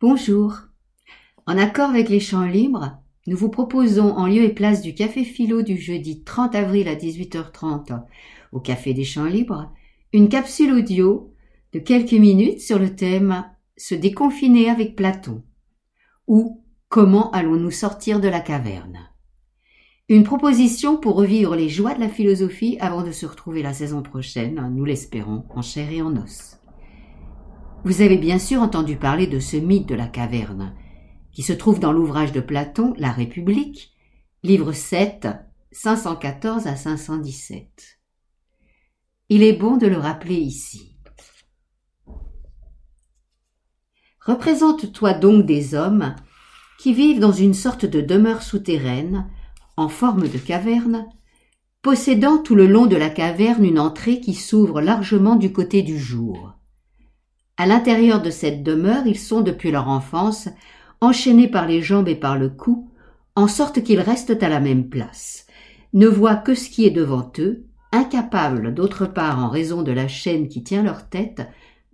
Bonjour. En accord avec les champs libres, nous vous proposons en lieu et place du café philo du jeudi 30 avril à 18h30 au café des champs libres, une capsule audio de quelques minutes sur le thème Se déconfiner avec Platon ou Comment allons-nous sortir de la caverne? Une proposition pour revivre les joies de la philosophie avant de se retrouver la saison prochaine, nous l'espérons, en chair et en os. Vous avez bien sûr entendu parler de ce mythe de la caverne, qui se trouve dans l'ouvrage de Platon, La République, livre 7, 514 à 517. Il est bon de le rappeler ici. Représente-toi donc des hommes qui vivent dans une sorte de demeure souterraine, en forme de caverne, possédant tout le long de la caverne une entrée qui s'ouvre largement du côté du jour. À l'intérieur de cette demeure, ils sont depuis leur enfance enchaînés par les jambes et par le cou, en sorte qu'ils restent à la même place, ne voient que ce qui est devant eux, incapables d'autre part en raison de la chaîne qui tient leur tête,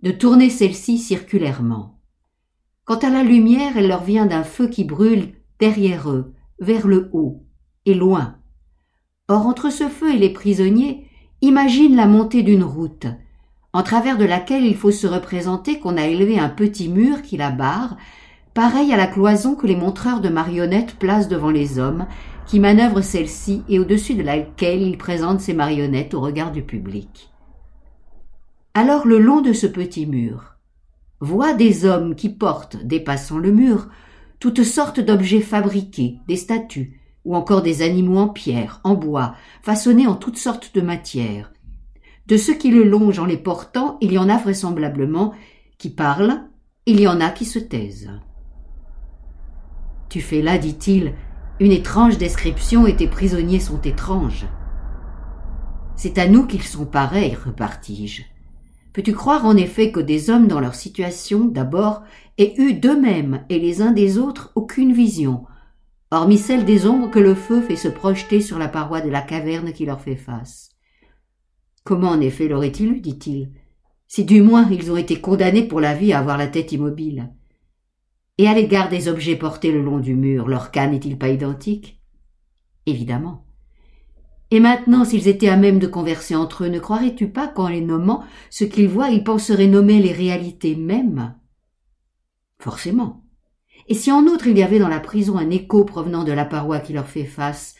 de tourner celle-ci circulairement. Quant à la lumière, elle leur vient d'un feu qui brûle derrière eux, vers le haut, et loin. Or entre ce feu et les prisonniers, imagine la montée d'une route, en travers de laquelle il faut se représenter qu'on a élevé un petit mur qui la barre, pareil à la cloison que les montreurs de marionnettes placent devant les hommes, qui manœuvrent celle-ci et au-dessus de laquelle ils présentent ces marionnettes au regard du public. Alors le long de ce petit mur, voit des hommes qui portent, dépassant le mur, toutes sortes d'objets fabriqués, des statues, ou encore des animaux en pierre, en bois, façonnés en toutes sortes de matières, de ceux qui le longent en les portant, il y en a vraisemblablement qui parlent, il y en a qui se taisent. Tu fais là, dit-il, une étrange description et tes prisonniers sont étranges. C'est à nous qu'ils sont pareils, repartis-je. Peux-tu croire en effet que des hommes dans leur situation, d'abord, aient eu d'eux-mêmes et les uns des autres aucune vision, hormis celle des ombres que le feu fait se projeter sur la paroi de la caverne qui leur fait face? Comment en effet l'auraient-ils eu, dit-il, si du moins ils ont été condamnés pour la vie à avoir la tête immobile Et à l'égard des objets portés le long du mur, leur cas n'est-il pas identique? Évidemment. Et maintenant, s'ils étaient à même de converser entre eux, ne croirais-tu pas qu'en les nommant ce qu'ils voient, ils penseraient nommer les réalités mêmes? Forcément. Et si en outre il y avait dans la prison un écho provenant de la paroi qui leur fait face,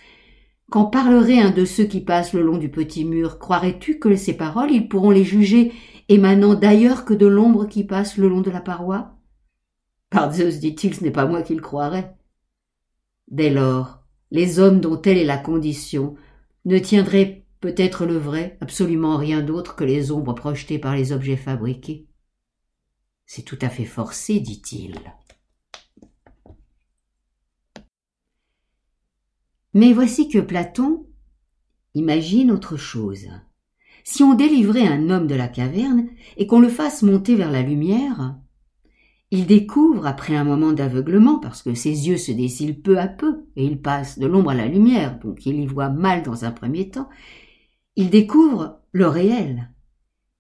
quand parlerait un de ceux qui passent le long du petit mur, croirais-tu que ces paroles, ils pourront les juger émanant d'ailleurs que de l'ombre qui passe le long de la paroi? Par Zeus, dit-il, ce n'est pas moi qui le croirais. Dès lors, les hommes dont telle est la condition ne tiendraient peut-être le vrai, absolument rien d'autre que les ombres projetées par les objets fabriqués. C'est tout à fait forcé, dit-il. Mais voici que Platon imagine autre chose. Si on délivrait un homme de la caverne et qu'on le fasse monter vers la lumière, il découvre, après un moment d'aveuglement, parce que ses yeux se décilent peu à peu, et il passe de l'ombre à la lumière, donc il y voit mal dans un premier temps, il découvre le réel.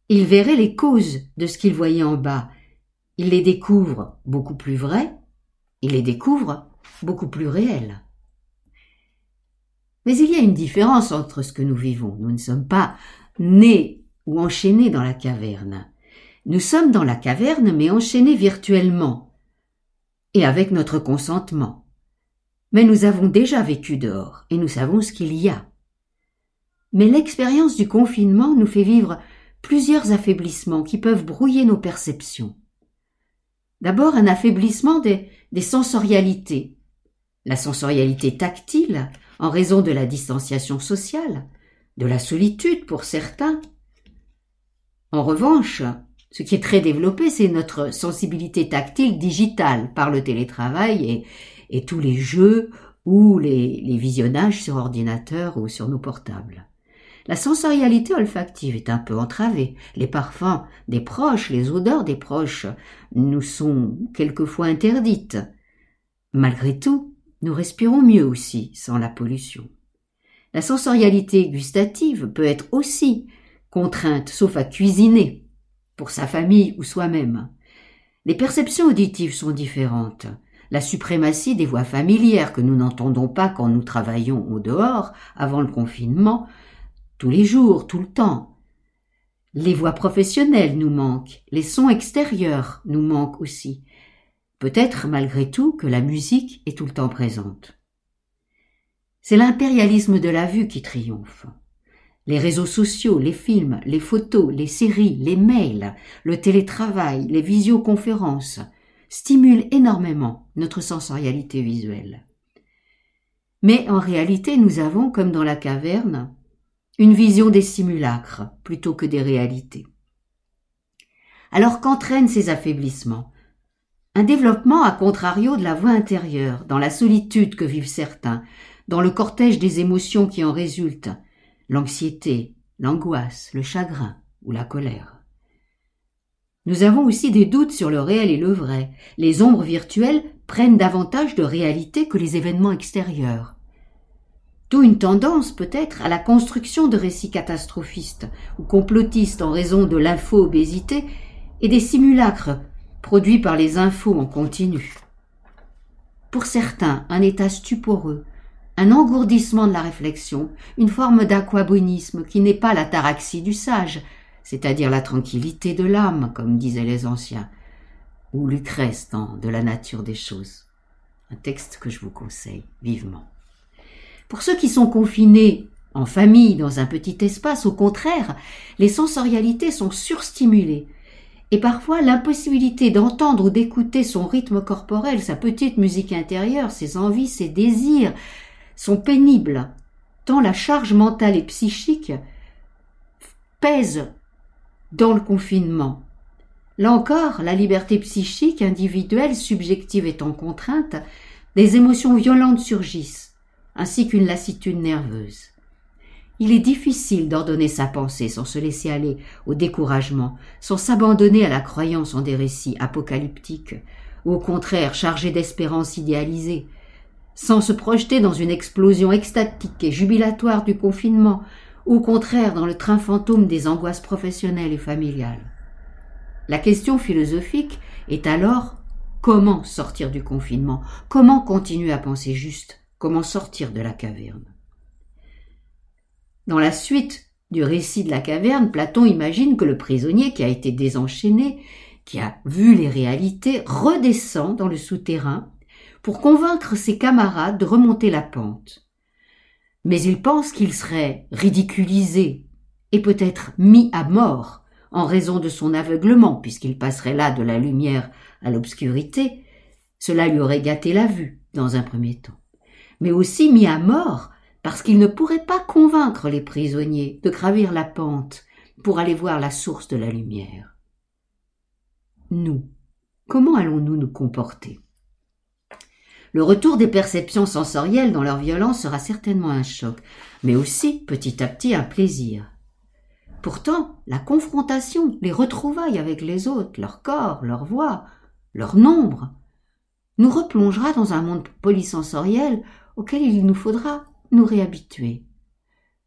Il verrait les causes de ce qu'il voyait en bas. Il les découvre beaucoup plus vrais, il les découvre beaucoup plus réels. Mais il y a une différence entre ce que nous vivons. Nous ne sommes pas nés ou enchaînés dans la caverne. Nous sommes dans la caverne mais enchaînés virtuellement et avec notre consentement. Mais nous avons déjà vécu dehors et nous savons ce qu'il y a. Mais l'expérience du confinement nous fait vivre plusieurs affaiblissements qui peuvent brouiller nos perceptions. D'abord un affaiblissement des, sensorialités. La sensorialité tactile, en raison de la distanciation sociale, de la solitude pour certains. En revanche, ce qui est très développé, c'est notre sensibilité tactile digitale par le télétravail et, tous les jeux ou les, les visionnages sur ordinateur ou sur nos portables. La sensorialité olfactive est un peu entravée. Les parfums des proches, les odeurs des proches nous sont quelquefois interdites. Malgré tout, nous respirons mieux aussi sans la pollution. La sensorialité gustative peut être aussi contrainte, sauf à cuisiner, pour sa famille ou soi-même. Les perceptions auditives sont différentes. La suprématie des voix familières que nous n'entendons pas quand nous travaillons au dehors, avant le confinement, tous les jours, tout le temps. Les voix professionnelles nous manquent, les sons extérieurs nous manquent aussi. Peut-être malgré tout que la musique est tout le temps présente. C'est l'impérialisme de la vue qui triomphe. Les réseaux sociaux, les films, les photos, les séries, les mails, le télétravail, les visioconférences stimulent énormément notre sensorialité visuelle. Mais en réalité, nous avons, comme dans la caverne, une vision des simulacres plutôt que des réalités. Alors qu'entraînent ces affaiblissements Un développement à contrario de la voix intérieure, dans la solitude que vivent certains, dans le cortège des émotions qui en résultent, l'anxiété, l'angoisse, le chagrin ou la colère. Nous avons aussi des doutes sur le réel et le vrai. Les ombres virtuelles prennent davantage de réalité que les événements extérieurs. D'où une tendance peut-être à la construction de récits catastrophistes ou complotistes en raison de l'info-obésité et des simulacres produits par les infos en continu. Pour certains, un état stuporeux, un engourdissement de la réflexion, une forme d'aquabonisme qui n'est pas la taraxie du sage, c'est-à-dire la tranquillité de l'âme, comme disaient les anciens, ou Lucrèce dans De la nature des choses. Un texte que je vous conseille vivement. Pour ceux qui sont confinés en famille dans un petit espace, au contraire, les sensorialités sont surstimulées. Et parfois l'impossibilité d'entendre ou d'écouter son rythme corporel, sa petite musique intérieure, ses envies, ses désirs, sont pénibles, tant la charge mentale et psychique pèse dans le confinement. Là encore, la liberté psychique, individuelle, subjective étant contrainte, des émotions violentes surgissent, ainsi qu'une lassitude nerveuse. Il est difficile d'ordonner sa pensée sans se laisser aller au découragement, sans s'abandonner à la croyance en des récits apocalyptiques, ou au contraire chargés d'espérances idéalisées, sans se projeter dans une explosion extatique et jubilatoire du confinement, ou au contraire dans le train fantôme des angoisses professionnelles et familiales. La question philosophique est alors comment sortir du confinement, comment continuer à penser juste, comment sortir de la caverne? Dans la suite du récit de la caverne, Platon imagine que le prisonnier qui a été désenchaîné, qui a vu les réalités, redescend dans le souterrain pour convaincre ses camarades de remonter la pente. Mais il pense qu'il serait ridiculisé et peut-être mis à mort en raison de son aveuglement, puisqu'il passerait là de la lumière à l'obscurité, cela lui aurait gâté la vue dans un premier temps, mais aussi mis à mort parce qu'il ne pourrait pas convaincre les prisonniers de gravir la pente pour aller voir la source de la lumière. Nous, comment allons-nous nous comporter? Le retour des perceptions sensorielles dans leur violence sera certainement un choc, mais aussi, petit à petit, un plaisir. Pourtant, la confrontation, les retrouvailles avec les autres, leur corps, leur voix, leur nombre, nous replongera dans un monde polysensoriel auquel il nous faudra nous réhabituer.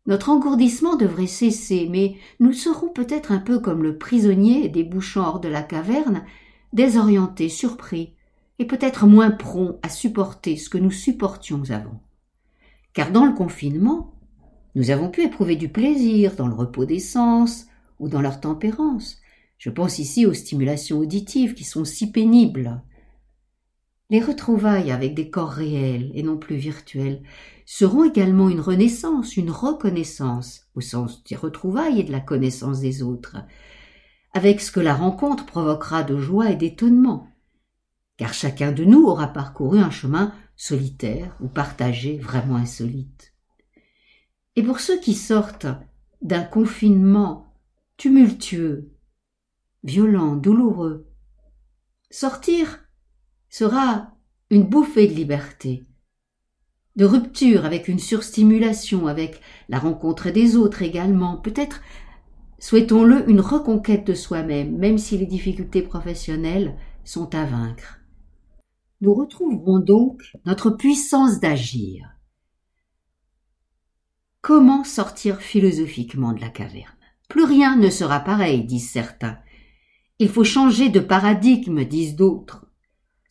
Notre engourdissement devrait cesser, mais nous serons peut-être un peu comme le prisonnier débouchant hors de la caverne, désorienté, surpris, et peut-être moins prompt à supporter ce que nous supportions avant. Car dans le confinement, nous avons pu éprouver du plaisir dans le repos des sens ou dans leur tempérance. Je pense ici aux stimulations auditives qui sont si pénibles. Les retrouvailles avec des corps réels et non plus virtuels seront également une renaissance, une reconnaissance, au sens des retrouvailles et de la connaissance des autres, avec ce que la rencontre provoquera de joie et d'étonnement car chacun de nous aura parcouru un chemin solitaire ou partagé vraiment insolite. Et pour ceux qui sortent d'un confinement tumultueux, violent, douloureux, sortir sera une bouffée de liberté, de rupture avec une surstimulation, avec la rencontre des autres également, peut-être souhaitons-le une reconquête de soi-même, même si les difficultés professionnelles sont à vaincre nous retrouverons donc notre puissance d'agir. Comment sortir philosophiquement de la caverne? Plus rien ne sera pareil, disent certains. Il faut changer de paradigme, disent d'autres.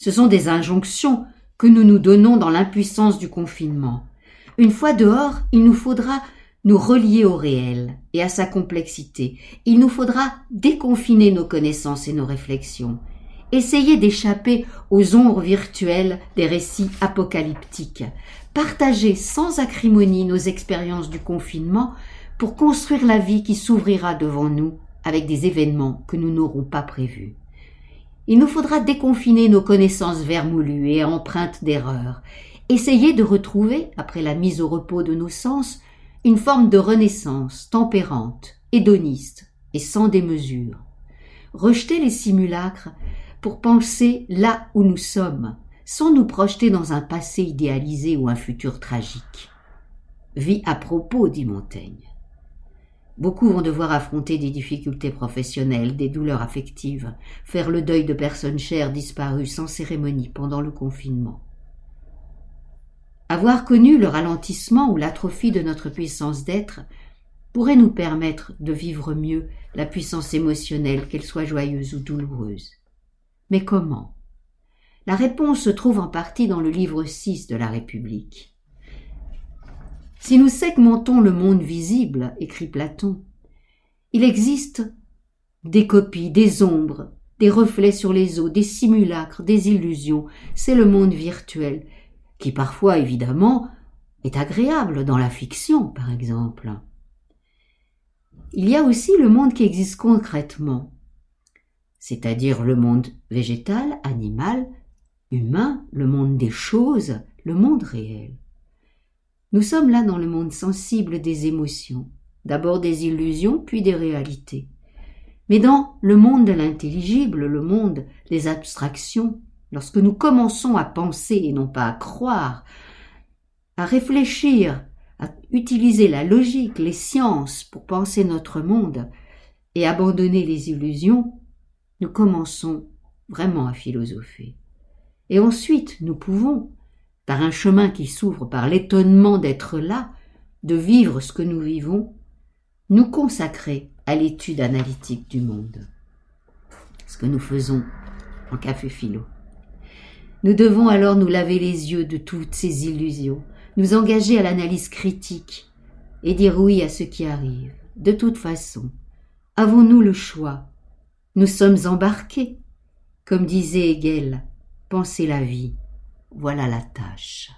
Ce sont des injonctions que nous nous donnons dans l'impuissance du confinement. Une fois dehors, il nous faudra nous relier au réel et à sa complexité. Il nous faudra déconfiner nos connaissances et nos réflexions, essayer d'échapper aux ombres virtuelles des récits apocalyptiques, partager sans acrimonie nos expériences du confinement pour construire la vie qui s'ouvrira devant nous avec des événements que nous n'aurons pas prévus. Il nous faudra déconfiner nos connaissances vermoulues et empreintes d'erreur, essayer de retrouver, après la mise au repos de nos sens, une forme de renaissance tempérante, hédoniste et sans démesure. Rejeter les simulacres pour penser là où nous sommes, sans nous projeter dans un passé idéalisé ou un futur tragique. Vie à propos, dit Montaigne. Beaucoup vont devoir affronter des difficultés professionnelles, des douleurs affectives, faire le deuil de personnes chères disparues sans cérémonie pendant le confinement. Avoir connu le ralentissement ou l'atrophie de notre puissance d'être pourrait nous permettre de vivre mieux la puissance émotionnelle, qu'elle soit joyeuse ou douloureuse. Mais comment? La réponse se trouve en partie dans le livre 6 de la République. Si nous segmentons le monde visible, écrit Platon, il existe des copies, des ombres, des reflets sur les eaux, des simulacres, des illusions. C'est le monde virtuel, qui parfois, évidemment, est agréable dans la fiction, par exemple. Il y a aussi le monde qui existe concrètement, c'est-à-dire le monde végétal, animal, humain, le monde des choses, le monde réel. Nous sommes là dans le monde sensible des émotions, d'abord des illusions, puis des réalités. Mais dans le monde de l'intelligible, le monde des abstractions, lorsque nous commençons à penser et non pas à croire, à réfléchir, à utiliser la logique, les sciences pour penser notre monde et abandonner les illusions, nous commençons vraiment à philosopher. Et ensuite, nous pouvons, par un chemin qui s'ouvre par l'étonnement d'être là, de vivre ce que nous vivons, nous consacrer à l'étude analytique du monde. Ce que nous faisons en café philo. Nous devons alors nous laver les yeux de toutes ces illusions, nous engager à l'analyse critique et dire oui à ce qui arrive. De toute façon, avons-nous le choix? Nous sommes embarqués. Comme disait Hegel, penser la vie voilà la tâche.